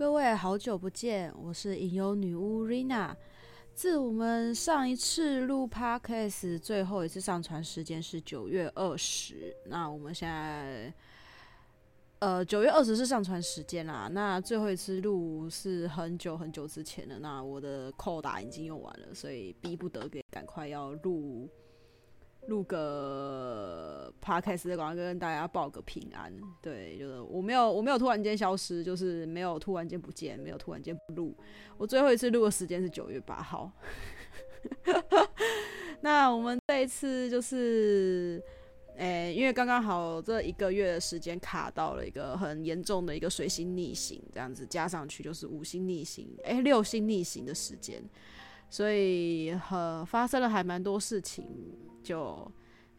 各位好久不见，我是吟游女巫 Rina。自我们上一次录 Podcast 最后一次上传时间是九月二十，那我们现在呃九月二十是上传时间啦。那最后一次录是很久很久之前的，那我的扣打已经用完了，所以逼不得给赶快要录。录个 podcast 的广告，跟大家报个平安。对，就是我没有，我没有突然间消失，就是没有突然间不见，没有突然间不录。我最后一次录的时间是九月八号。那我们这一次就是，诶、因为刚刚好这一个月的时间卡到了一个很严重的一个水星逆行，这样子加上去就是五星逆行，诶、六星逆行的时间。所以，呃，发生了还蛮多事情，就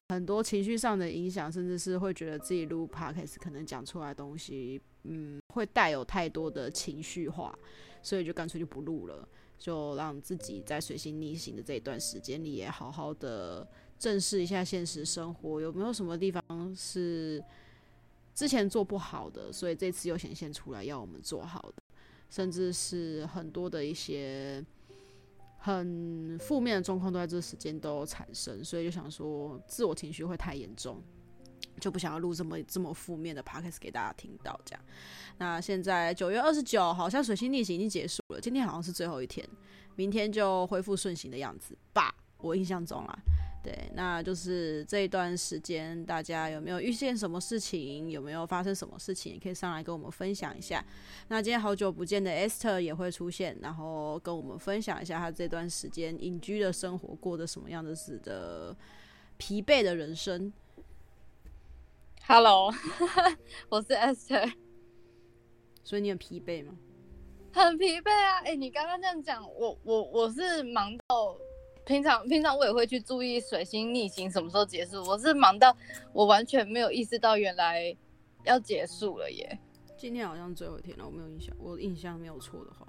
很多情绪上的影响，甚至是会觉得自己录 podcast 可能讲出来的东西，嗯，会带有太多的情绪化，所以就干脆就不录了，就让自己在水星逆行的这一段时间里，也好好的正视一下现实生活，有没有什么地方是之前做不好的，所以这次又显现出来要我们做好的，甚至是很多的一些。很负面的状况都在这时间都产生，所以就想说自我情绪会太严重，就不想要录这么这么负面的 podcast 给大家听到。这样，那现在九月二十九，好像水星逆行已经结束了，今天好像是最后一天，明天就恢复顺行的样子吧，我印象中啊。对，那就是这一段时间，大家有没有遇见什么事情？有没有发生什么事情？也可以上来跟我们分享一下。那今天好久不见的 Esther 也会出现，然后跟我们分享一下他这段时间隐居的生活过的什么样的子的疲惫的人生。Hello，我是 Esther。所以你很疲惫吗？很疲惫啊！哎、欸，你刚刚这样讲，我我我是忙到。平常平常我也会去注意水星逆行什么时候结束，我是忙到我完全没有意识到原来要结束了耶。今天好像最后一天了，我没有印象，我印象没有错的话。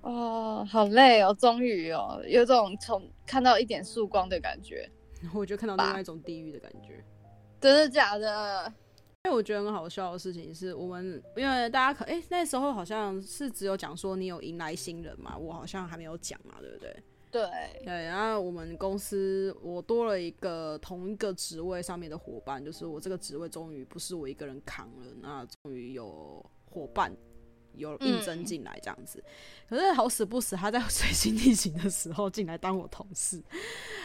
哦，好累哦，终于哦，有种从看到一点曙光的感觉。我就看到另外一种地狱的感觉。真的假的？因为我觉得很好笑的事情是我们，因为大家可哎、欸、那时候好像是只有讲说你有迎来新人嘛，我好像还没有讲嘛，对不对？对对，然后我们公司我多了一个同一个职位上面的伙伴，就是我这个职位终于不是我一个人扛了，那终于有伙伴有应征进来这样子。嗯、可是好死不死，他在水星逆行的时候进来当我同事，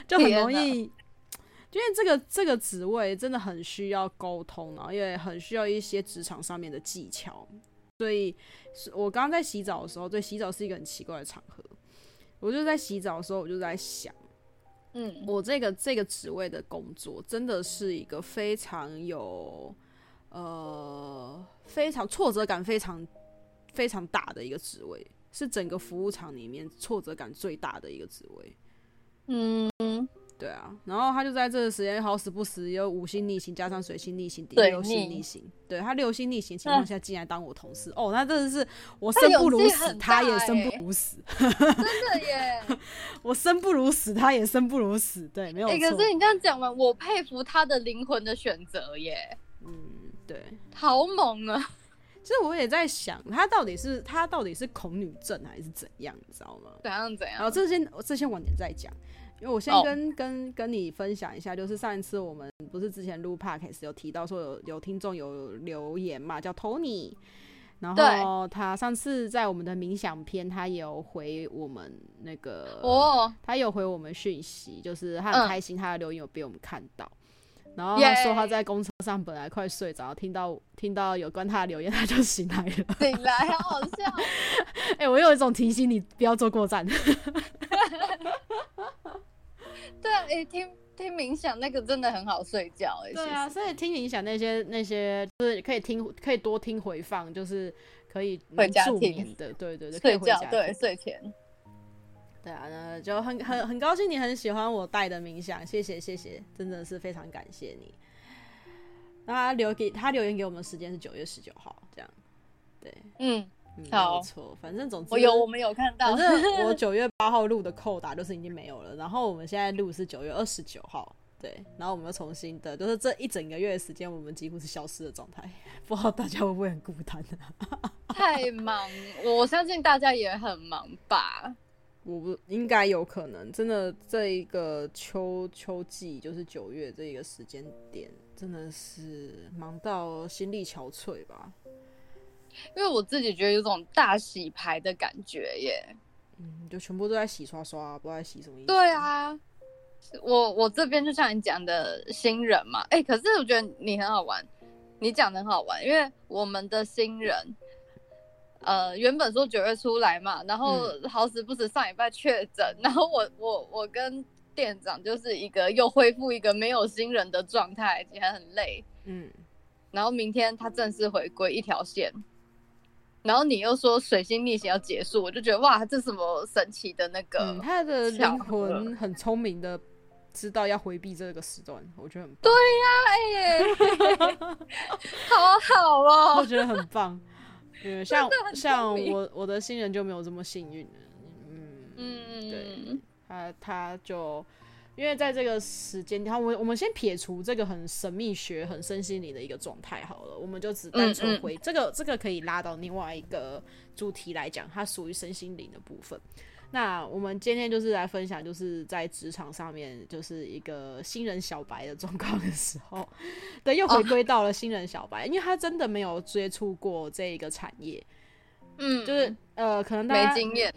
就很容易，因为这个这个职位真的很需要沟通，然后也很需要一些职场上面的技巧，所以我刚刚在洗澡的时候，对，洗澡是一个很奇怪的场合。我就在洗澡的时候，我就在想，嗯，我这个这个职位的工作真的是一个非常有，呃，非常挫折感非常非常大的一个职位，是整个服务场里面挫折感最大的一个职位，嗯。对啊，然后他就在这个时间好死不死有五星逆行加上水星逆行，第六星逆行，对，他六星逆行情况下竟然当我同事，哦，那真的是我生不如死，他也生不如死，真的耶，我生不如死，他也生不如死，对，没有错。可是你这样讲完，我佩服他的灵魂的选择耶，嗯，对，好猛啊！其 实我也在想，他到底是他到底是恐女症还是怎样，你知道吗？怎样怎样？然后这些我这些晚点再讲。因为我先跟、oh. 跟跟你分享一下，就是上一次我们不是之前录 podcast 有提到说有有听众有留言嘛，叫 Tony，然后他上次在我们的冥想篇，他有回我们那个哦，oh. 他有回我们讯息，就是他很开心他的留言有被我们看到，嗯、然后他说他在公车上本来快睡着，听到听到有关他的留言他就醒来了，醒来好好笑，哎、欸，我有一种提醒你不要坐过站。对啊，诶、欸，听听冥想那个真的很好睡觉哎。对啊，所以听冥想那些那些就是可以听，可以多听回放，就是可以回家听的。对对对，睡觉对睡前。对啊，那就很很很高兴你很喜欢我带的冥想，谢谢谢谢，真的是非常感谢你。那他留给他留言给我们的时间是九月十九号，这样。对，嗯。嗯、没有错，反正总之我有我们有看到，反正我 九月八号录的扣打就是已经没有了，然后我们现在录是九月二十九号，对，然后我们又重新的，就是这一整个月的时间，我们几乎是消失的状态，不知道大家会不会很孤单呢、啊？太忙，我相信大家也很忙吧。我不应该有可能，真的这一个秋秋季就是九月这一个时间点，真的是忙到心力憔悴吧。因为我自己觉得有种大洗牌的感觉耶。嗯，就全部都在洗刷刷，不知道在洗什么意思。对啊，我我这边就像你讲的新人嘛，哎、欸，可是我觉得你很好玩，你讲的很好玩，因为我们的新人。呃，原本说九月出来嘛，然后好死不死上礼拜确诊，嗯、然后我我我跟店长就是一个又恢复一个没有新人的状态，也很累。嗯，然后明天他正式回归一条线，然后你又说水星逆行要结束，我就觉得哇，这什么神奇的那个、嗯？他的灵魂很聪明的知道要回避这个时段，我觉得很棒。对呀、啊，哎、欸，好好哦，我觉得很棒。对，像像我我的新人就没有这么幸运了，嗯嗯，对，他他就因为在这个时间，然后我我们先撇除这个很神秘学、很身心灵的一个状态好了，我们就只单纯回、嗯。嗯、这个这个可以拉到另外一个主题来讲，它属于身心灵的部分。那我们今天就是来分享，就是在职场上面，就是一个新人小白的状况的时候，对，又回归到了新人小白，哦、因为他真的没有接触过这一个产业，嗯，就是呃，可能大家没经验，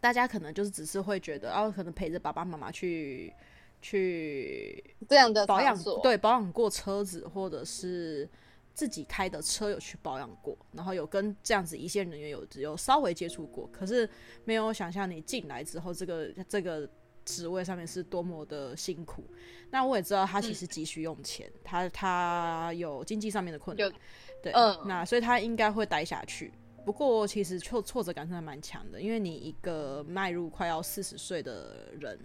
大家可能就是只是会觉得，哦，可能陪着爸爸妈妈去去这样的保养，对，保养过车子或者是。自己开的车有去保养过，然后有跟这样子一线人员有有稍微接触过，可是没有想象你进来之后，这个这个职位上面是多么的辛苦。那我也知道他其实急需用钱，嗯、他他有经济上面的困难，对，嗯、那所以他应该会待下去。不过其实挫挫折感真的蛮强的，因为你一个迈入快要四十岁的人，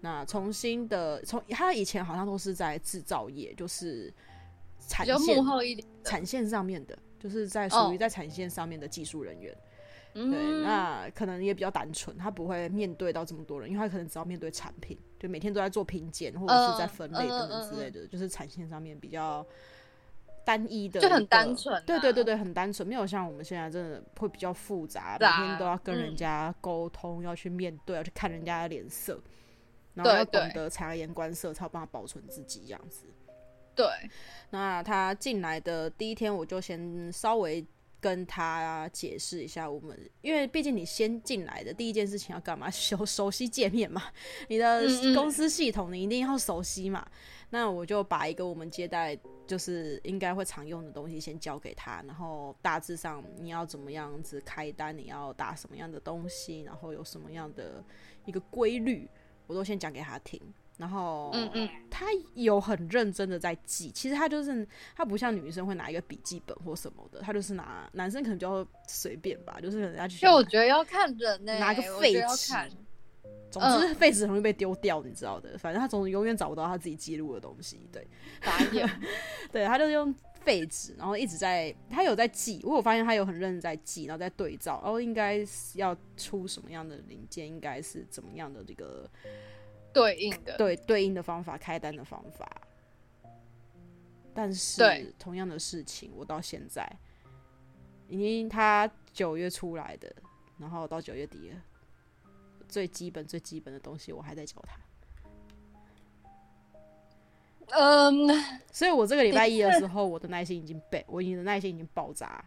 那重新的从他以前好像都是在制造业，就是。产线产线上面的，就是在属于在产线上面的技术人员，哦、对，那可能也比较单纯，他不会面对到这么多人，因为他可能只要面对产品，就每天都在做品检或者是在分类等等之类的，呃呃呃、就是产线上面比较单一的，就很单纯、啊，对对对对，很单纯，没有像我们现在真的会比较复杂，啊、每天都要跟人家沟通，嗯、要去面对，要去看人家的脸色，然后要懂得察言观色，才有办法保存自己这样子。对，那他进来的第一天，我就先稍微跟他解释一下，我们因为毕竟你先进来的第一件事情要干嘛？熟熟悉界面嘛，你的公司系统你一定要熟悉嘛。嗯嗯，那我就把一个我们接待就是应该会常用的东西先交给他，然后大致上你要怎么样子开单，你要打什么样的东西，然后有什么样的一个规律，我都先讲给他听。然后，嗯嗯，他有很认真的在记。其实他就是他不像女生会拿一个笔记本或什么的，他就是拿男生可能比较随便吧，就是可能要去。就我觉得要看人呢、欸，拿个废纸，总之废纸很容易被丢掉，你知道的。反正他总永远找不到他自己记录的东西。对，打眼，对，他就是用废纸，然后一直在，他有在记。我有发现他有很认真在记，然后在对照，然后应该是要出什么样的零件，应该是怎么样的这个。对应的对对应的方法，开单的方法，但是同样的事情，我到现在已经他九月出来的，然后到九月底了，最基本最基本的东西我还在教他。嗯，所以我这个礼拜一的时候，我的耐心已经被我已经的耐心已经爆炸，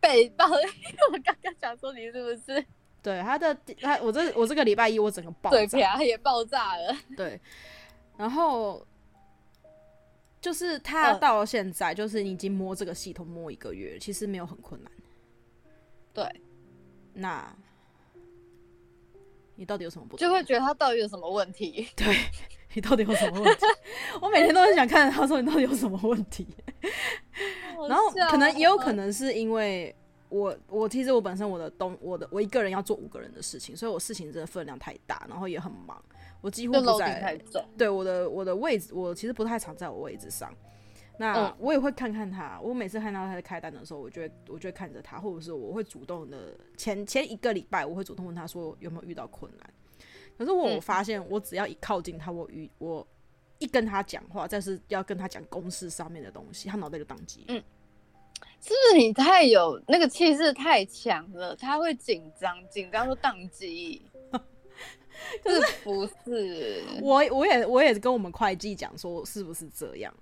被爆。因为我刚刚想说你是不是？对他的他，我这我这个礼拜一我整个爆炸，嘴瓢也爆炸了。对，然后就是他到现在，就是你已经摸这个系统摸一个月，其实没有很困难。对，那你到底有什么不？就会觉得他到底有什么问题？对，你到底有什么问题？我每天都很想看着他说你到底有什么问题。然后可能也有可能是因为。我我其实我本身我的东我的我一个人要做五个人的事情，所以我事情真的分量太大，然后也很忙，我几乎不在。对，我的我的位置，我其实不太常在我位置上。那我也会看看他，我每次看到他在开单的时候，我就会我就会看着他，或者是我会主动的前前一个礼拜我会主动问他说有没有遇到困难。可是我发现我只要一靠近他，我与我一跟他讲话，再是要跟他讲公式上面的东西，他脑袋就宕机。嗯。是不是你太有那个气势太强了？他会紧张，紧张就宕机。可 是不是？我我也我也跟我们会计讲说，是不是这样？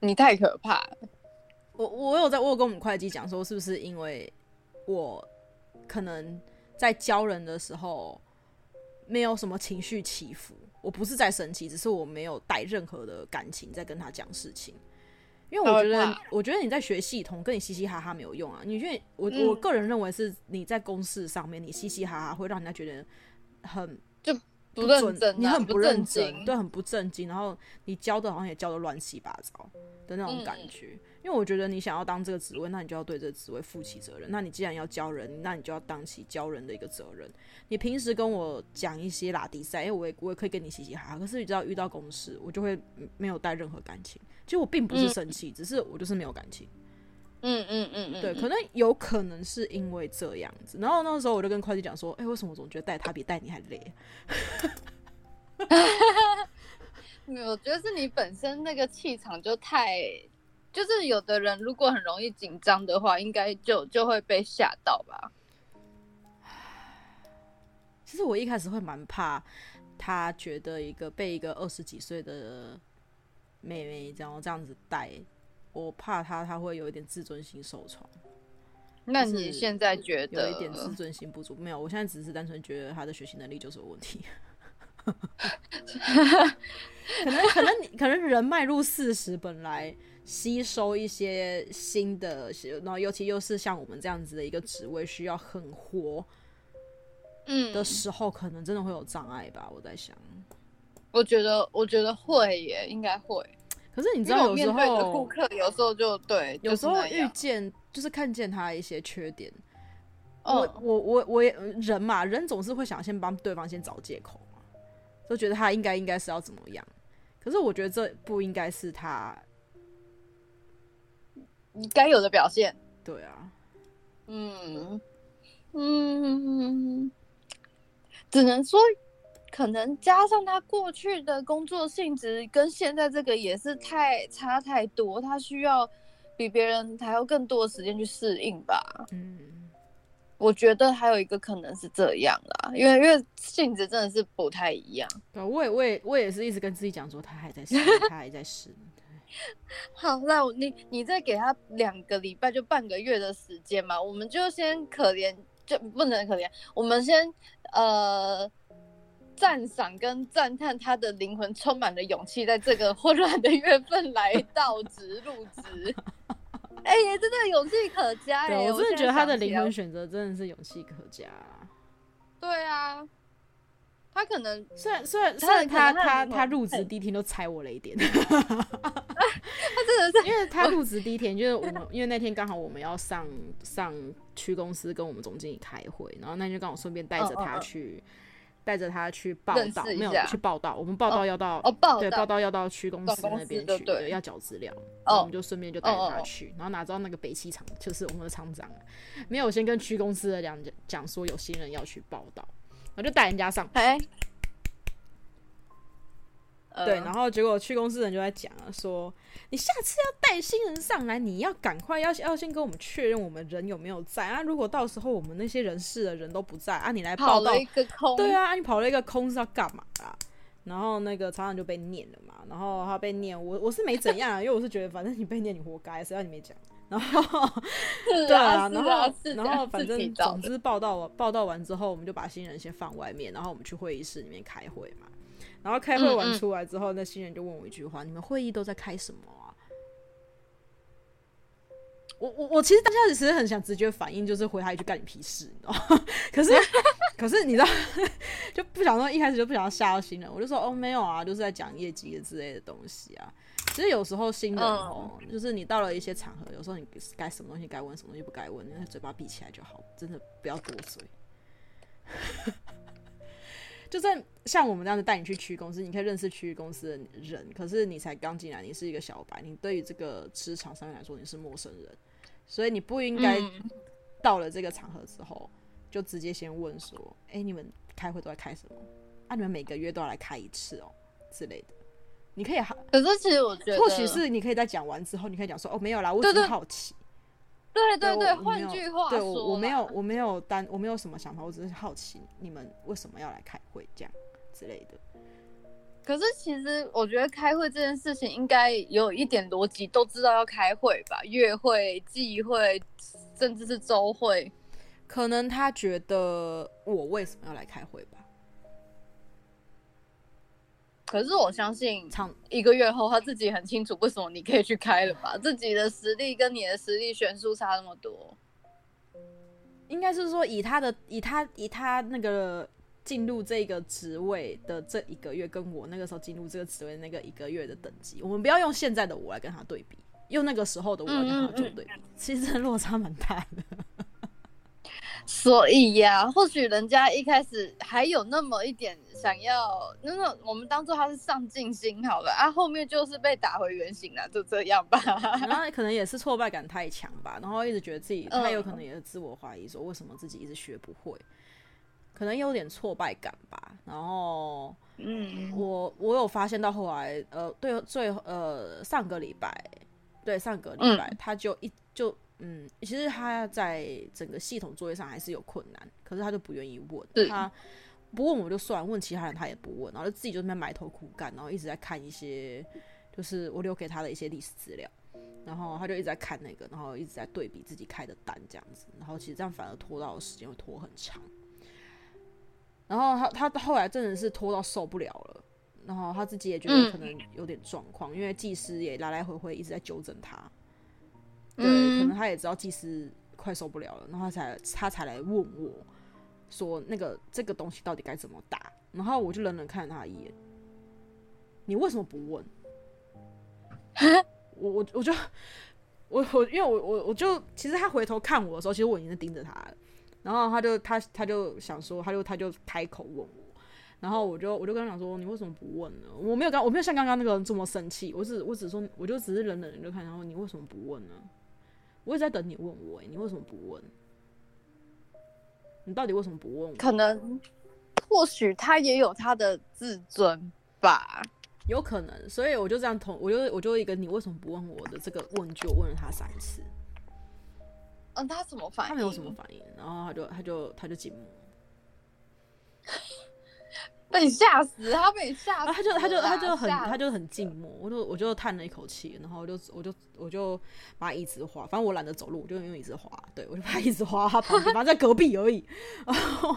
你太可怕了。我我有在，我有跟我们会计讲说，是不是因为我可能在教人的时候没有什么情绪起伏？我不是在生气，只是我没有带任何的感情在跟他讲事情。因为我觉得，我觉得你在学系统跟你嘻嘻哈哈没有用啊。你因为我、嗯、我个人认为是你在公事上面，你嘻嘻哈哈会让人家觉得很就不认真、啊，你很不认真，对，很不正经。然后你教的好像也教的乱七八糟的那种感觉。嗯、因为我觉得你想要当这个职位，那你就要对这个职位负起责任。那你既然要教人，那你就要当起教人的一个责任。你平时跟我讲一些拉迪赛，因为我也我也可以跟你嘻嘻哈哈。可是你知道遇到公事，我就会没有带任何感情。其实我并不是生气，嗯、只是我就是没有感情。嗯嗯嗯嗯，对，可能有可能是因为这样子。然后那时候我就跟会计讲说：“哎、欸，为什么我总觉得带他比带你还累？” 没有，我觉得是你本身那个气场就太，就是有的人如果很容易紧张的话，应该就就会被吓到吧。其实我一开始会蛮怕他觉得一个被一个二十几岁的。妹妹，然后这样子带，我怕他他会有一点自尊心受创。那你现在觉得有一点自尊心不足？没有，我现在只是单纯觉得他的学习能力就是有问题。可能可能你可能人迈入四十，本来吸收一些新的，然后尤其又是像我们这样子的一个职位，需要很活，嗯的时候，可能真的会有障碍吧？我在想。我觉得，我觉得会耶，应该会。可是你知道，有时候顾客有时候就对，有时候遇见就是看见他一些缺点。我我我我也人嘛，人总是会想先帮对方先找借口嘛，就觉得他应该应该是要怎么样。可是我觉得这不应该是他你该有的表现。对啊，嗯嗯，只能说。可能加上他过去的工作性质跟现在这个也是太差太多，他需要比别人还要更多的时间去适应吧。嗯，我觉得还有一个可能是这样啦，因为因为性质真的是不太一样。对，我也我也我也是一直跟自己讲说他还在试，他还在试。好，那你你再给他两个礼拜就半个月的时间嘛，我们就先可怜就不能可怜，我们先呃。赞赏跟赞叹他的灵魂充满了勇气，在这个混乱的月份来到职入职，哎、欸，真的勇气可嘉哎！我真的觉得他的灵魂选择真的是勇气可嘉。对啊，他可能虽然虽然虽然他他他入职第一天都踩我了一点，他真的是因为他入职第一天就是我们因为那天刚好我们要上上区公司跟我们总经理开会，然后那天刚好顺便带着他去。Oh, oh, oh. 带着他去报道，没有去报道。我们报道要到，对，报道要到区公司那边去，对，要缴资料。哦、我们就顺便就带着他去，哦、然后哪知道那个北汽厂就是我们的厂长，没有先跟区公司的讲讲说有新人要去报到，我就带人家上去。欸对，然后结果去公司的人就在讲啊，说你下次要带新人上来，你要赶快要要先跟我们确认我们人有没有在啊。如果到时候我们那些人事的人都不在啊，你来报道，一个空，对啊，你跑了一个空是要干嘛啊？然后那个厂长就被念了嘛，然后他被念，我我是没怎样啊，因为我是觉得反正你被念你活该，谁让你没讲？然后对啊，然后 然后反正总之报道完报道完之后，我们就把新人先放外面，然后我们去会议室里面开会嘛。然后开会完出来之后，嗯嗯，那新人就问我一句话：“你们会议都在开什么啊？”我我我其实当下其实很想直觉反应，就是回他一句“干你屁事”，你知道吗？可是 可是你知道，就不想说一开始就不想要吓到新人，我就说：“哦，没有啊，就是在讲业绩之类的东西啊。”其实有时候新人哦，嗯、就是你到了一些场合，有时候你该什么东西该问，什么东西不该问，那嘴巴闭起来就好，真的不要多嘴。就算像我们这样子带你去区域公司，你可以认识区域公司的人，可是你才刚进来，你是一个小白，你对于这个职场上面来说你是陌生人，所以你不应该到了这个场合之后，就直接先问说：“哎、欸，你们开会都在开什么？啊，你们每个月都要来开一次哦之类的。”你可以好，可是其实我觉得，或许是你可以在讲完之后，你可以讲说：“哦，没有啦，我只是好奇。”对对对，换句话说，对我我没有我没有单我没有什么想法，我只是好奇你们为什么要来开会这样之类的。可是其实我觉得开会这件事情应该有一点逻辑，都知道要开会吧？月会、季会，甚至是周会。可能他觉得我为什么要来开会吧？可是我相信，一个月后他自己很清楚为什么你可以去开了吧？自己的实力跟你的实力悬殊差那么多，应该是说以他的以他以他那个。进入这个职位的这一个月，跟我那个时候进入这个职位那个一个月的等级，我们不要用现在的我来跟他对比，用那个时候的我来跟他做对比，嗯嗯嗯，其实落差蛮大的。所以呀、啊，或许人家一开始还有那么一点想要，那个我们当做他是上进心好了啊，后面就是被打回原形了，就这样吧。然后可能也是挫败感太强吧，然后一直觉得自己，他有可能也是自我怀疑，说为什么自己一直学不会。可能有点挫败感吧，然后，嗯，我我有发现到后来，呃，对，最呃上个礼拜，对上个礼拜，他就一就嗯，其实他在整个系统作业上还是有困难，可是他就不愿意问，他不问我就算，问其他人他也不问，然后就自己就在那边埋头苦干，然后一直在看一些就是我留给他的一些历史资料，然后他就一直在看那个，然后一直在对比自己开的单这样子，然后其实这样反而拖到的时间会拖很长。然后他他后来真的是拖到受不了了，然后他自己也觉得可能有点状况，嗯、因为技师也来来回回一直在纠正他，对，嗯、可能他也知道技师快受不了了，然后他才他才来问我，说那个这个东西到底该怎么打，然后我就冷冷看了他一眼，你为什么不问？我我我就我我因为我我我就其实他回头看我的时候，其实我已经在盯着他了。然后他就他他就想说，他就他就开口问我，然后我就我就跟他讲说，你为什么不问呢？我没有刚我没有像刚刚那个人这么生气，我只我只说我就只是冷冷的就看，然后你为什么不问呢？我也在等你问我，欸，你为什么不问？你到底为什么不问我？可能或许他也有他的自尊吧，有可能，所以我就这样同我就我就一个你为什么不问我的这个问句，我问了他三次。嗯，他怎么反应？他没有什么反应，然后他就他就他就静默，被你吓死，他被你吓死，他就他就他就很他就很静默，我就我就叹了一口气，然后我就我就我就把椅子滑，反正我懒得走路，我就用椅子滑，对，我就把椅子滑到他旁边，反正在隔壁而已，然后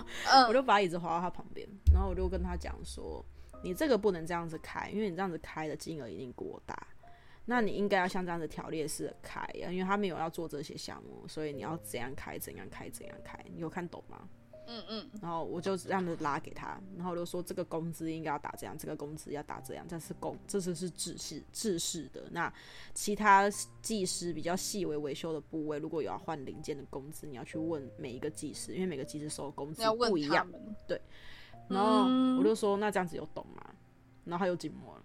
我就把椅子滑到他旁边，然后我就跟他讲说，你这个不能这样子开，因为你这样子开的金额一定过大。那你应该要像这样子条列式的开啊，因为他没有要做这些项目，所以你要怎样开怎样开怎样开，你有看懂吗？嗯嗯。然后我就这样子拉给他，然后我就说这个工资应该要打这样，这个工资要打这样，这是工，这是是制式制式的。那其他技师比较细微维修的部位，如果有要换零件的工资，你要去问每一个技师，因为每个技师收的工资不一样。对。然后我就说那这样子有懂吗？然后他又静默了。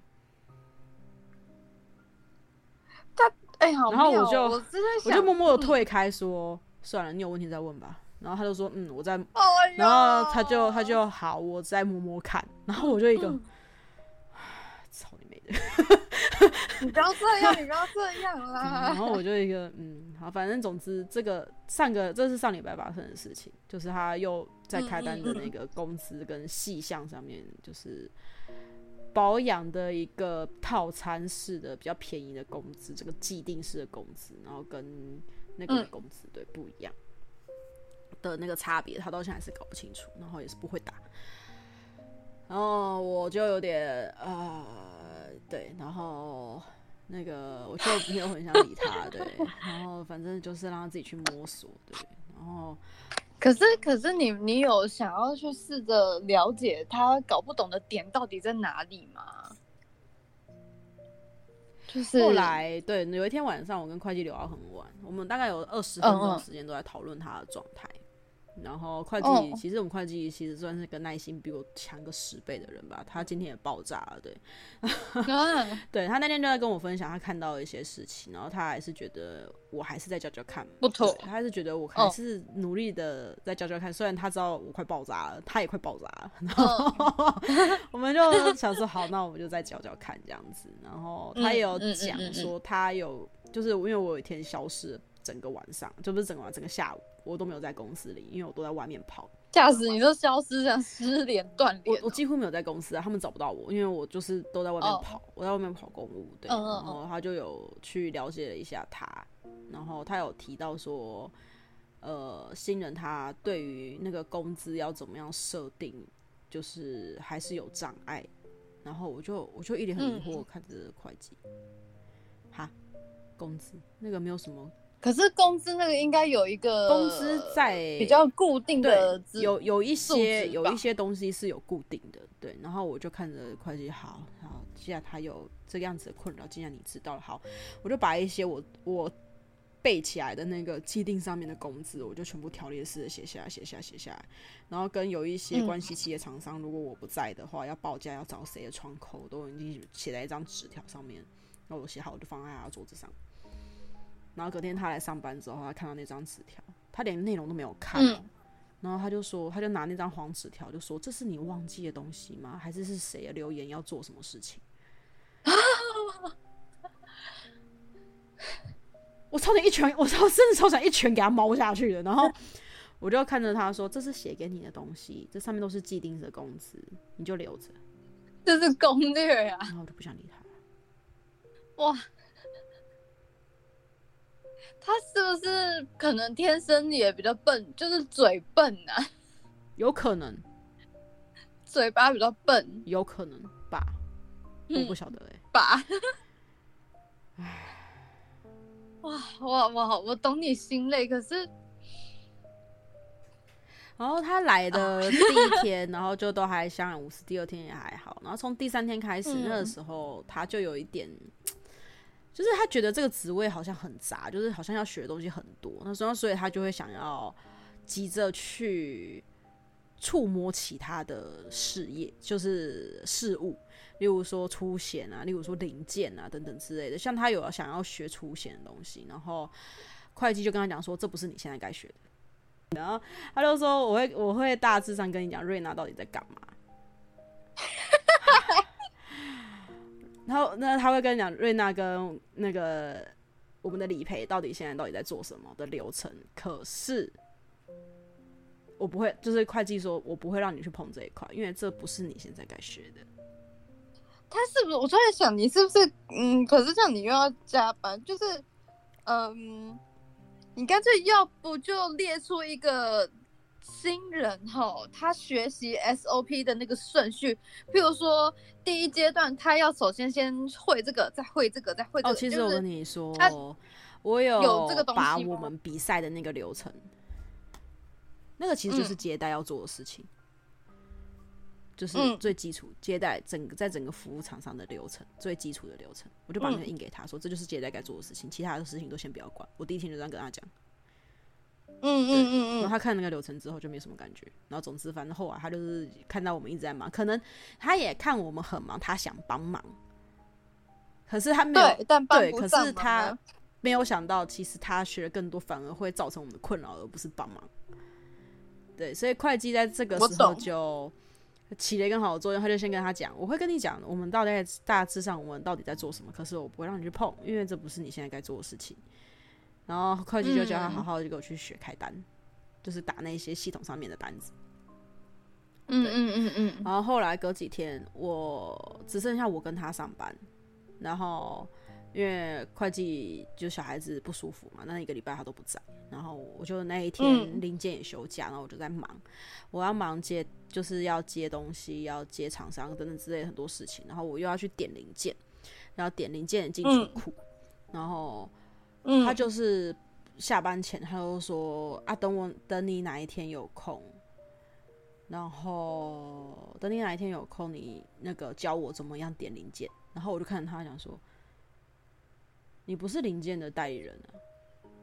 他哎、欸，好，然后我就我，我就默默的退开说，说、嗯、算了，你有问题再问吧。然后他就说，嗯，我在，哎、然后他就他就好，我再摸摸看。然后我就一个，操、嗯、你妹的！你不要这样，你不要这样 啦。嗯、然后我就一个，嗯，好，反正总之这个上个这是上礼拜发生的事情，就是他又在开单的那个工资跟细项上面，就是。保养的一个套餐式的比较便宜的工资，这个既定式的工资，然后跟那个工资、嗯、对不一样的那个差别，他到现在还是搞不清楚，然后也是不会打，然后我就有点呃，对，然后那个我就没有很想理他，对，然后反正就是让他自己去摸索，对，然后。可是，可是你你有想要去试着了解他搞不懂的点到底在哪里吗？就是后来，对，有一天晚上，我跟会计聊到很晚，我们大概有二十分钟时间都在讨论他的状态。嗯嗯然后会计，哦、其实我们会计其实算是个耐心比我强个十倍的人吧。他今天也爆炸了，对 嗯、对他那天就在跟我分享他看到的一些事情，然后他还是觉得我还是在教教看，不妥，他还是觉得我还是努力的在教教看，哦、虽然他知道我快爆炸了，他也快爆炸了，然后、哦、我们就想说好，那我们就再教教看这样子。然后他也有讲说他有，就是因为我有一天消失了。整个晚上，就不是整个晚，整个下午我都没有在公司里，因为我都在外面跑。吓死你，都消失，这样失联断联。我我几乎没有在公司啊，他们找不到我，因为我就是都在外面跑，oh. 我在外面跑公务。对，然后他就有去了解了一下他，然后他有提到说，呃，新人他对于那个工资要怎么样设定，就是还是有障碍。然后我就我就一脸很疑惑看着会计，哈、嗯，工资那个没有什么。可是工资那个应该有一个工资在比较固定的，有有一些有一些东西是有固定的，对。然后我就看着会计，好，好，既然他有这个样子的困扰，既然你知道了，好，我就把一些我我背起来的那个既定上面的工资，我就全部条列式的写下来，写下来，写下来。然后跟有一些关系企业厂商，如果我不在的话，要报价要找谁的窗口，都已经写在一张纸条上面。然后我写好，我就放在他的桌子上。然后隔天他来上班之后，他看到那张纸条，他连内容都没有看，嗯，然后他就说，他就拿那张黄纸条就说：“这是你忘记的东西吗？还是是谁留言要做什么事情？” 我超想一拳，我超真的超想一拳给他猫下去的。然后我就看着他说：“这是写给你的东西，这上面都是既定的工资，你就留着。”这是攻略呀，啊！然后我就不想理他了。哇！他是不是可能天生也比较笨，就是嘴笨啊？有可能，嘴巴比较笨，有可能吧？我不晓得哎、欸，吧？唉，哇哇哇！我懂你心累，可是，然后他来的 第一天，然后就都还相安无事，第二天也还好，然后从第三天开始，嗯、那个时候他就有一点。就是他觉得这个职位好像很杂，就是好像要学的东西很多，那时候所以他就会想要急着去触摸其他的事业，就是事物，例如说出险啊，例如说零件啊等等之类的。像他有想要学出险的东西，然后会计就跟他讲说，这不是你现在该学的。然后他就说，我会我会大致上跟你讲瑞娜到底在干嘛。然后，那他会跟你讲瑞娜跟那个我们的理赔到底现在到底在做什么的流程。可是我不会，就是会计说，我不会让你去碰这一块，因为这不是你现在该学的。他是不是？我就在想，你是不是？嗯，可是这样你又要加班，就是，嗯，你干脆要不就列出一个。新人哈，他学习 SOP 的那个顺序，譬如说第一阶段，他要首先先会这个，再会这个，再会这个。哦，其实我跟你说，我有有这个把我们比赛的那个流程，那个其实就是接待要做的事情，嗯、就是最基础接待整个在整个服务场上的流程，最基础的流程，我就把那个印给他说，这就是接待该做的事情，其他的事情都先不要管。我第一天就这样跟他讲。嗯嗯嗯嗯，然后他看那个流程之后就没什么感觉，然后总之反正后来他就是看到我们一直在忙，可能他也看我们很忙，他想帮忙，可是他没有，对，但。对，可是他没有想到，其实他学的更多反而会造成我们的困扰，而不是帮忙。对，所以会计在这个时候就起了一个好的作用，他就先跟他讲，我会跟你讲，我们到底在大致上我们到底在做什么，可是我不会让你去碰，因为这不是你现在该做的事情。然后会计就叫他好好的给我去学开单，嗯、就是打那些系统上面的单子。嗯嗯嗯嗯。然后后来隔几天，我只剩下我跟他上班。然后因为会计就小孩子不舒服嘛，那一个礼拜他都不在。然后我就那一天零件也休假，然后我就在忙，我要忙接，就是要接东西，要接厂商等等之类的很多事情。然后我又要去点零件，然后点零件进去库，然后。嗯，他就是下班前，他就说啊，等我等你哪一天有空，然后等你哪一天有空，你那个教我怎么样点零件。然后我就看着他讲说，你不是零件的代理人啊，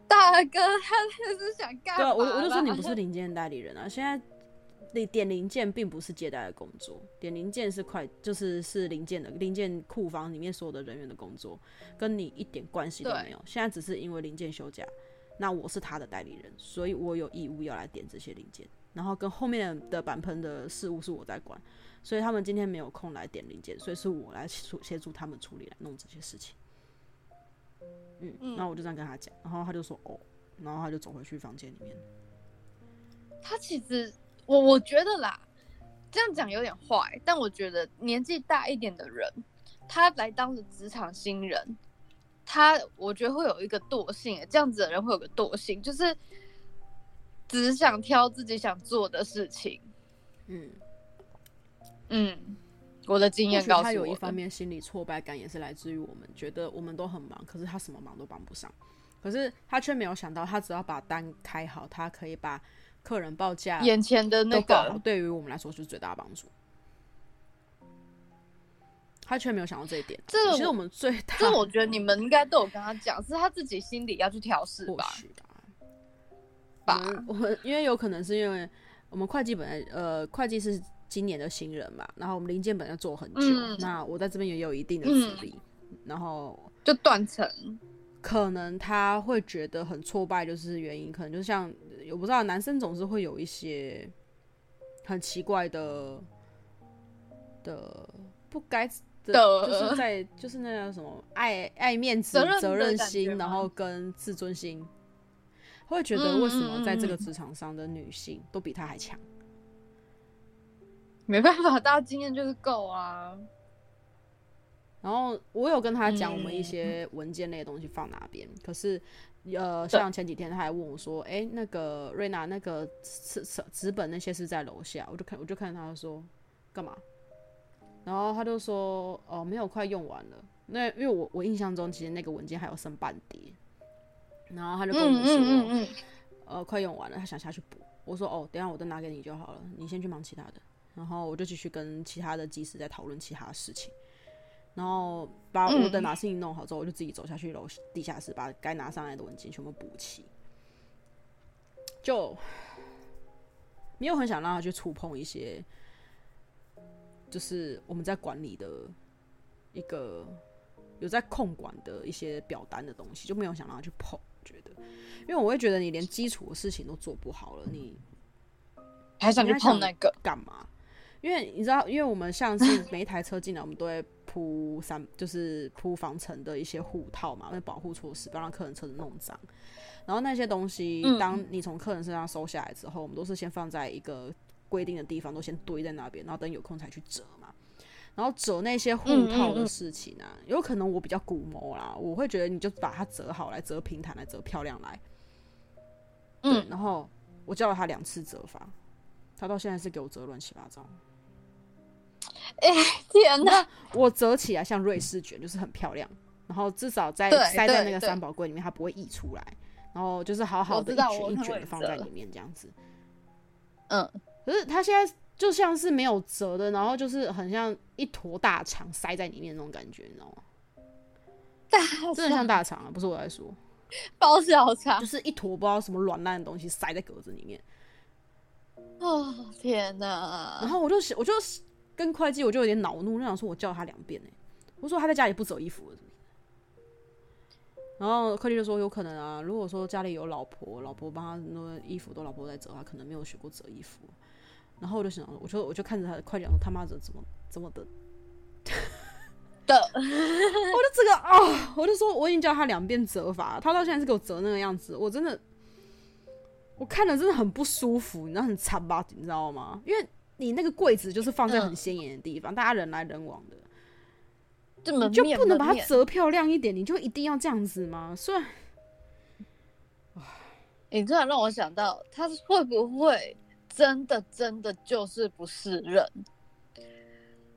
大哥，他就是想干嘛？对啊，我我就说你不是零件的代理人啊，现在。你点零件并不是接待的工作，点零件是快，就是是零件的零件库房里面所有的人员的工作，跟你一点关系都没有。现在只是因为零件休假，那我是他的代理人，所以我有义务要来点这些零件，然后跟后面的板喷的事务是我在管，所以他们今天没有空来点零件，所以是我来协助协助他们处理来弄这些事情。嗯，嗯，然后我就这样跟他讲，然后他就说哦，然后他就走回去房间里面。他其实我我觉得啦，这样讲有点坏，但我觉得年纪大一点的人，他来当着职场新人，他我觉得会有一个惰性，这样子的人会有个惰性，就是只想挑自己想做的事情。嗯嗯。我的经验告诉我，他有一方面心理挫败感，也是来自于我们觉得我们都很忙，可是他什么忙都帮不上。可是他却没有想到，他只要把单开好，他可以把客人报价眼前的那个，对于我们来说就是最大的帮助。他却没有想到这一点。这其实我们最大，这我觉得你们应该都有跟他讲，是他自己心里要去调试吧。吧，我们因为有可能是因为我们会计本来呃会计是。今年的新人嘛，然后我们零件本要做很久，嗯、那我在这边也有一定的资历，嗯、然后就断层，可能他会觉得很挫败，就是原因，可能就像我不知道，男生总是会有一些很奇怪的的不该的，的就是在就是那叫什么爱爱面子、责任，责任心，然后跟自尊心，会觉得为什么在这个职场上的女性都比他还强。没办法，大家经验就是够啊。然后我有跟他讲我们一些文件类的东西放哪边，嗯、可是呃，像前几天他还问我说：“哎对，那个瑞娜，那个纸纸纸本那些是在楼下？”我就看，我就看他说干嘛？然后他就说：“哦、呃，没有，快用完了。”那因为我我印象中其实那个文件还有剩半叠，然后他就跟我说：“嗯嗯嗯呃，快用完了，他想下去补。”我说：“哦，等一下我都拿给你就好了，你先去忙其他的。”然后我就继续跟其他的技师在讨论其他的事情，然后把我的拿事情弄好之后，我就自己走下去楼地下室，把该拿上来的文件全部补齐。就没有很想让他去触碰一些，就是我们在管理的一个有在控管的一些表单的东西，就没有想让他去碰。觉得，因为我会觉得你连基础的事情都做不好了，你还想去碰那个干嘛？因为你知道，因为我们像是每一台车进来，我们都会铺三，就是铺防尘的一些护套嘛，那保护措施，不要让客人车子弄脏。然后那些东西，当你从客人身上收下来之后，我们都是先放在一个规定的地方，都先堆在那边，然后等有空才去折嘛。然后折那些护套的事情啊，有可能我比较古谋啦，我会觉得你就把它折好来，折平坦来，折漂亮来。嗯，然后我教了他两次折法，他到现在是给我折乱七八糟。哎、欸，天哪！我折起来像瑞士卷，就是很漂亮。然后至少在塞在那个三宝柜里面，它不会溢出来。然后就是好好的一卷一卷的放在里面，这样子。嗯，可是它现在就像是没有折的，然后就是很像一坨大肠塞在里面那种感觉，你知道吗？大真的像大肠啊，不是我在说，包小肠，就是一坨不知道什么软烂的东西塞在格子里面。哦，天哪！然后我就我就。跟会计我就有点恼怒，我就想说，我叫他两遍呢。我说他在家里不折衣服了，然后会计就说有可能啊，如果说家里有老婆，老婆帮他弄衣服都老婆在折，他可能没有学过折衣服。然后我就想，我就我就看着他的会计说他妈的怎么怎么的的，我就这个啊、哦，我就说我已经教他两遍折法，他到现在是给我折那个样子，我真的我看了真的很不舒服，你知道很惨吧？你知道吗？因为。你那个柜子就是放在很显眼的地方，嗯、大家人来人往的，你就不能把它折漂亮一点？你就一定要这样子吗？虽然，你突然让我想到，他会不会真的真的就是不是人？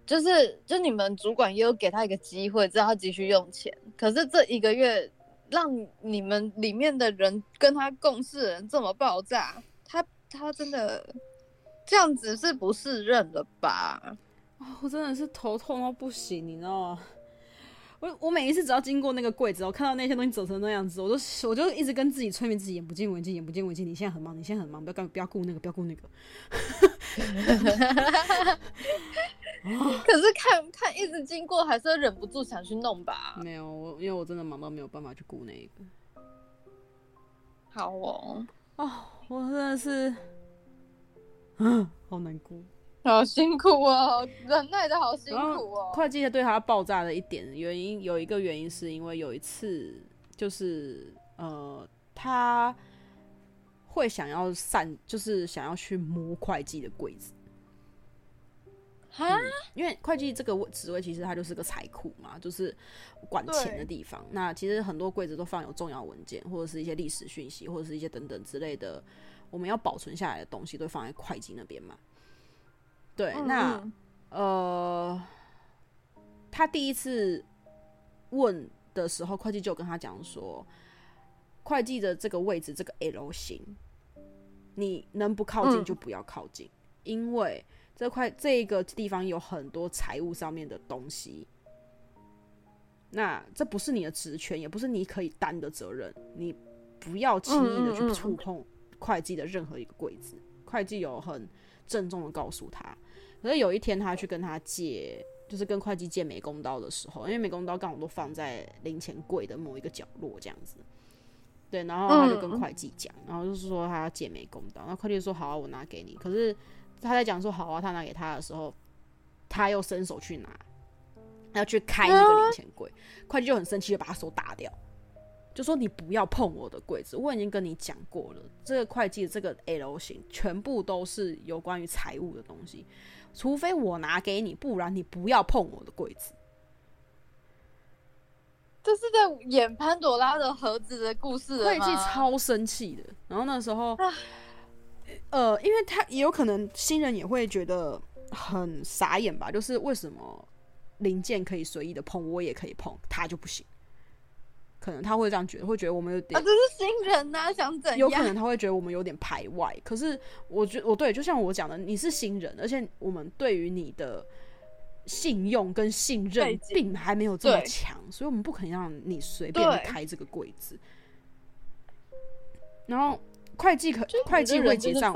就是，就你们主管也有给他一个机会，知道他急需用钱。可是这一个月，让你们里面的人跟他共事的人这么爆炸，他他真的。这样子是不是认了吧？哦，我真的是头痛到不行，你知道吗？我我每一次只要经过那个柜子，我看到那些东西走成那样子，我就我就一直跟自己催眠自己，眼不见为净，眼不见为净。你现在很忙，你现在很忙，不要干，不要顾那个，不要顾那个。可是看看一直经过，还是忍不住想去弄吧？没有，我因为我真的忙到没有办法去顾那个。好哦，哦，我真的是。嗯，好难过，好辛苦哦，忍耐的好辛苦哦。会计对他爆炸的一点原因，有一个原因是因为有一次，就是呃，他会想要散，就是想要去摸会计的柜子。哈、嗯，因为会计这个职位其实它就是个财库嘛，就是管钱的地方。那其实很多柜子都放有重要文件，或者是一些历史讯息，或者是一些等等之类的，我们要保存下来的东西都放在会计那边嘛。对，嗯、那呃，他第一次问的时候，会计就跟他讲说，会计的这个位置这个 L 型，你能不靠近就不要靠近，嗯、因为。这块这个地方有很多财务上面的东西，那这不是你的职权，也不是你可以担的责任。你不要轻易的去触碰会计的任何一个柜子。会计有很郑重的告诉他。可是有一天他去跟他借，就是跟会计借美工刀的时候，因为美工刀刚好都放在零钱柜的某一个角落这样子。对，然后他就跟会计讲，然后就是说他要借美工刀，然后会计说好啊，我拿给你。可是。他在讲说好啊，他拿给他的时候，他又伸手去拿，要去开那个零钱柜，啊、会计就很生气，就把他手打掉，就说你不要碰我的柜子，我已经跟你讲过了，这个会计的这个 L 型全部都是有关于财务的东西，除非我拿给你，不然你不要碰我的柜子。这是在演潘朵拉的盒子的故事。会计超生气的，然后那时候。呃，因为他也有可能新人也会觉得很傻眼吧，就是为什么零件可以随意的碰，我也可以碰，他就不行？可能他会这样觉得，会觉得我们有点，啊，这是新人呐，啊，想怎样？有可能他会觉得我们有点排外。可是我觉我对，就像我讲的，你是新人，而且我们对于你的信用跟信任并还没有这么强，所以我们不可能让你随便开这个柜子。然后。会计可会计会结账，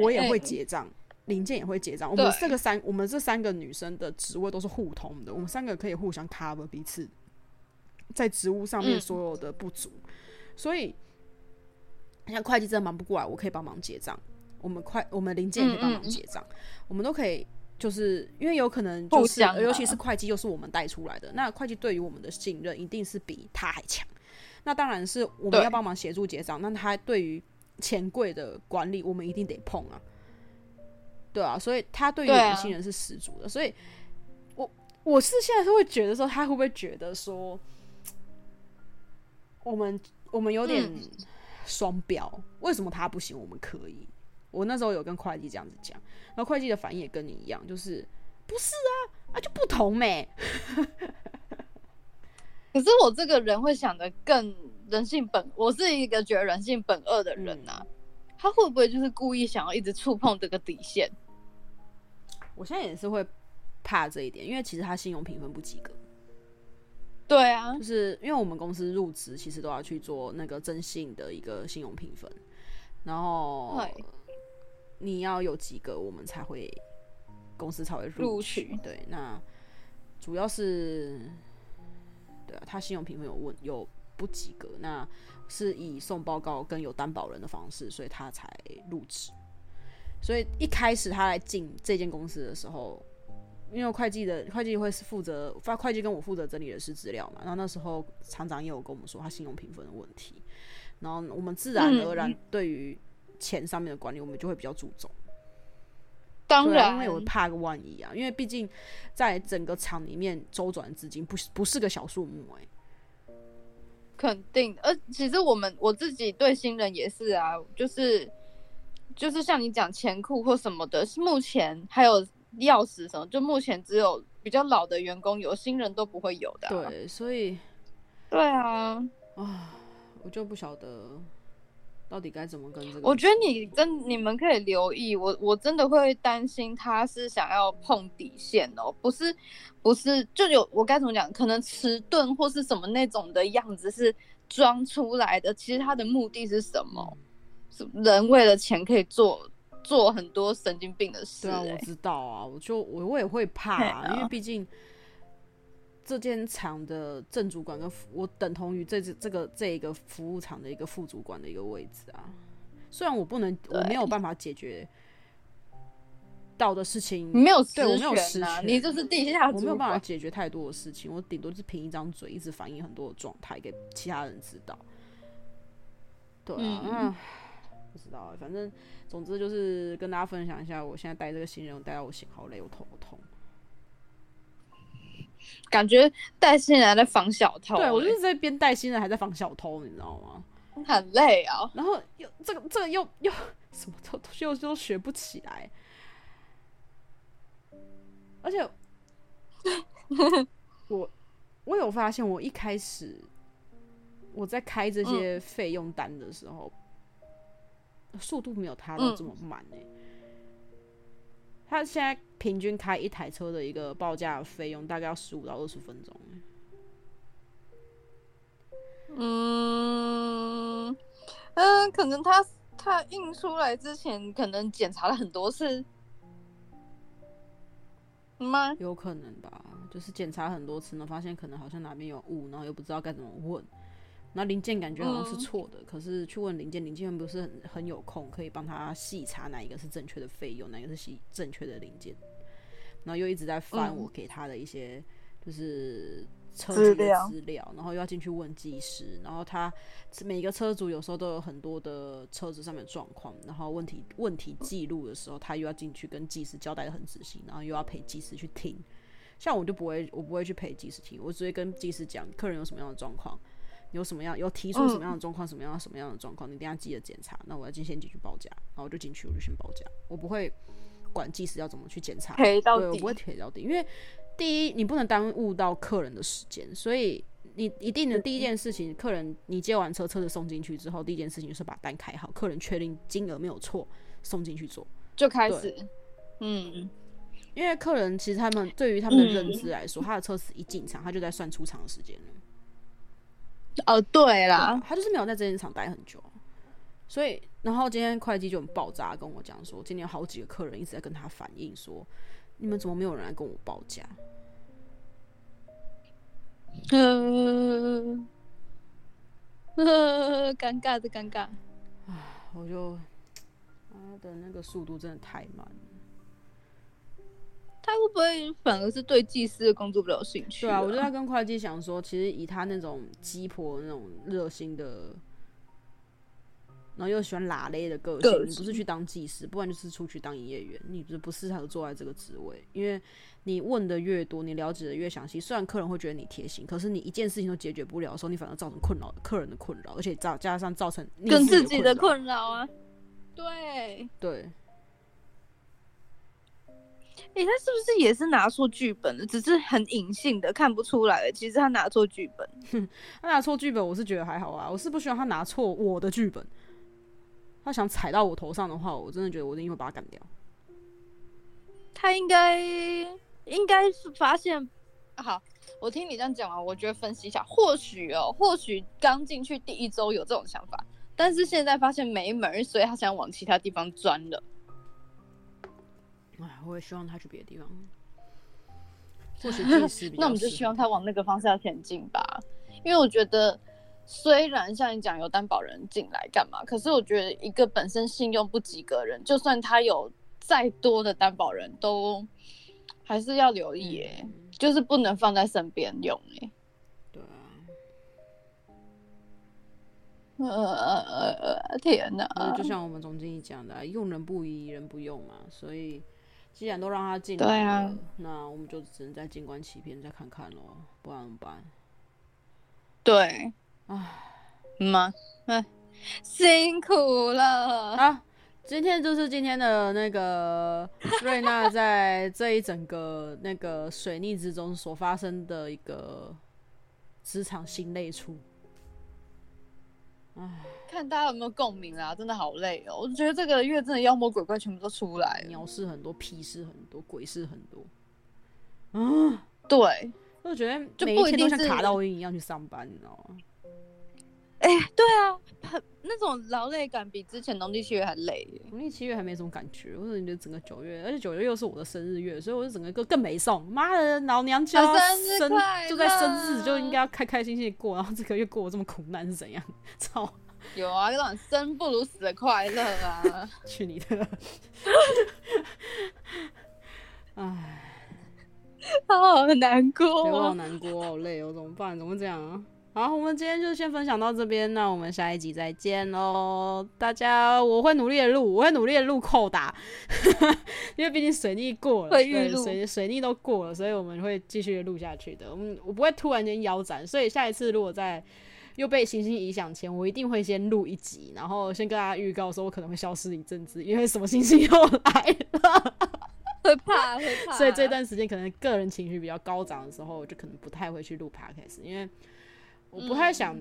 我也会结账，零件也会结账。我们这个三，我们这三个女生的职位都是互通的，我们三个可以互相 cover 彼此在职务上面所有的不足。所以，像会计真的忙不过来，我可以帮忙结账。我们快，我们零件也可以帮忙结账，我们都可以，就是因为有可能就是，尤其是会计又是我们带出来的，那会计对于我们的信任一定是比他还强。那当然是我们要帮忙协助结账，那他对于钱柜的管理，我们一定得碰啊，对啊，所以他对于我们新人是十足的，啊、所以我我是现在是会觉得说，他会不会觉得说，我们我们有点双标？嗯、为什么他不行，我们可以？我那时候有跟会计这样子讲，然后会计的反应也跟你一样，就是不是啊，啊就不同没。可是我这个人会想的更人性本，我是一个觉得人性本恶的人呐、啊。嗯、他会不会就是故意想要一直触碰这个底线？我现在也是会怕这一点，因为其实他信用评分不及格。对啊，就是因为我们公司入职其实都要去做那个征信的一个信用评分，然后你要有及格，我们才会公司才会录取。取对，那主要是。对啊，他信用评分有问有不及格，那是以送报告跟有担保人的方式，所以他才入职。所以一开始他来进这间公司的时候，因为会计的会计会是负责发会计跟我负责整理人事资料嘛，然后那时候厂长也有跟我们说他信用评分的问题，然后我们自然而然对于钱上面的管理，我们就会比较注重。当然，因为我怕个万一啊，因为毕竟在整个厂里面周转资金不是不是个小数目哎、欸，肯定。而其实我们我自己对新人也是啊，就是就是像你讲钱库或什么的，目前还有钥匙什么，就目前只有比较老的员工有，新人都不会有的、啊。对，所以对啊，啊，我就不晓得。到底该怎么跟这个？我觉得你真你们可以留意我，我真的会担心他是想要碰底线哦，不是不是，就有我该怎么讲？可能迟钝或是什么那种的样子是装出来的，其实他的目的是什么？是人为了钱可以做做很多神经病的事、欸。对啊，我知道啊，我就我我也会怕、啊，啊、因为毕竟。这间厂的正主管跟我等同于这这这个这一个服务厂的一个副主管的一个位置啊。虽然我不能，我没有办法解决到的事情，没有对我没有实权，你就是地下，我没有办法解决太多的事情，我顶多是凭一张嘴，一直反映很多的状态给其他人知道。对啊，嗯，不知道，反正总之就是跟大家分享一下，我现在带这个新人，我带到我心好累，我头好痛。感觉带新人还在防小偷，对我就是在边带新人还在防小偷，你知道吗？很累啊，然后又这个这个又又什么都又又学不起来，而且我我有发现，我一开始我在开这些费用单的时候，嗯、速度没有他的这么慢呢、欸。他现在平均开一台车的一个报价费用大概要十五到二十分钟。嗯嗯，可能他他印出来之前可能检查了很多次吗？有可能吧，就是检查很多次呢，发现可能好像哪边有误，然后又不知道该怎么问。那零件感觉好像是错的，嗯，可是去问零件，零件不是很很有空，可以帮他细查哪一个是正确的费用，哪一个是细正确的零件。然后又一直在翻我给他的一些就是车子的资料，然后又要进去问技师，然后他每个车主有时候都有很多的车子上面的状况，然后问题问题记录的时候，他又要进去跟技师交代的很仔细，然后又要陪技师去听。像我就不会，我不会去陪技师听，我直接跟技师讲客人有什么样的状况。有什么样有提出什么样的状况、嗯，什么样什么样的状况，你等下记得检查。那我要进先进去报价，然后我就进去，我就先报价。我不会管技师要怎么去检查，对，我不会赔到底。因为第一，你不能耽误到客人的时间，所以你一定的第一件事情，客人你接完车，车子送进去之后，第一件事情就是把单开好，客人确定金额没有错，送进去做就开始。嗯，因为客人其实他们对于他们的认知来说，嗯、他的车子一进场，他就在算出厂的时间了。哦，对啦，他就是没有在这间厂待很久，所以，然后今天会计就很爆炸跟我讲说，今天有好几个客人一直在跟他反映说，你们怎么没有人来跟我报价？嗯，呵呵，尴尬的尴尬，唉，我就他的那个速度真的太慢了。他会不会反而是对技师的工作比较有兴趣？对啊，我就在跟会计想说，其实以他那种鸡婆那种热心的，然后又喜欢拉勒的个性，你不是去当技师，不然就是出去当营业员，你就不适合坐在这个职位。因为你问的越多，你了解的越详细，虽然客人会觉得你贴心，可是你一件事情都解决不了的时候，你反而造成困扰，客人的困扰，而且造加上造成你跟自己的困扰啊。对对。哎、欸，他是不是也是拿错剧本了？只是很隐性的看不出来。其实他拿错剧本，哼，他拿错剧本，我是觉得还好啊。我是不希望他拿错我的剧本。他想踩到我头上的话，我真的觉得我一定会把他干掉。他应该应该是发现，好，我听你这样讲啊，我觉得分析一下，或许哦，或许刚进去第一周有这种想法，但是现在发现没门，所以他想往其他地方钻了。哎，我也希望他去别的地方。或许 那我们就希望他往那个方向前进吧。因为我觉得，虽然像你讲有担保人进来干嘛，可是我觉得一个本身信用不及格人，就算他有再多的担保人都还是要留意耶，嗯、就是不能放在身边用哎。对啊。呃呃呃，天哪！就像我们总经理讲的，用人不疑疑，人不用嘛，所以。既然都让他进对啊，那我们就只能再静观其变，再看看喽，不然怎么办？对，唉，妈，哎，辛苦了啊！今天就是今天的那个 瑞娜在这一整个那个水逆之中所发生的一个职场心累处，唉。看大家有没有共鸣啊？真的好累哦！我觉得这个月真的妖魔鬼怪全部都出来了，鸟事很多，屁事很多，鬼事很多。嗯，对，我觉得就每一天都像卡到音一样去上班，你知道吗？哎、欸，对啊，很那种劳累感比之前农历七月还累。农历七月还没什么感觉，我觉得整个九月，而且九月又是我的生日月，所以我就整个更更没送。妈的，老娘家生，生就在生日就应该要开开心心过，然后这个月过得这么苦难是怎样？操！有啊，那种生不如死的快乐啊！去你的！哎，好,好难过、我好难过，好累哦，怎么办？怎么这样？好，我们今天就先分享到这边，那我们下一集再见喽，大家！我会努力的录，我会努力的录扣打，因为毕竟水逆过了，对，水水逆都过了，所以我们会继续录下去的。我们我不会突然间腰斩，所以下一次如果在。又被行星影响前，我一定会先录一集，然后先跟大家预告说，我可能会消失一阵子，因为什么星星又来了，会怕会怕，所以这段时间可能个人情绪比较高涨的时候，我就可能不太会去录 podcast，因为。我不太想，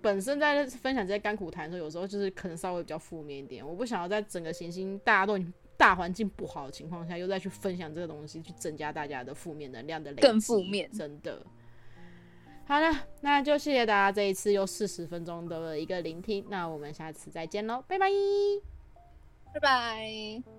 本身在分享这些甘苦谈的时候，有时候就是可能稍微比较负面一点。我不想要在整个行星大家都大环境不好的情况下，又再去分享这个东西，去增加大家的负面能量的累积。更负面，真的。好了，那就谢谢大家这一次又四十分钟的一个聆听。那我们下次再见喽，拜拜，拜拜。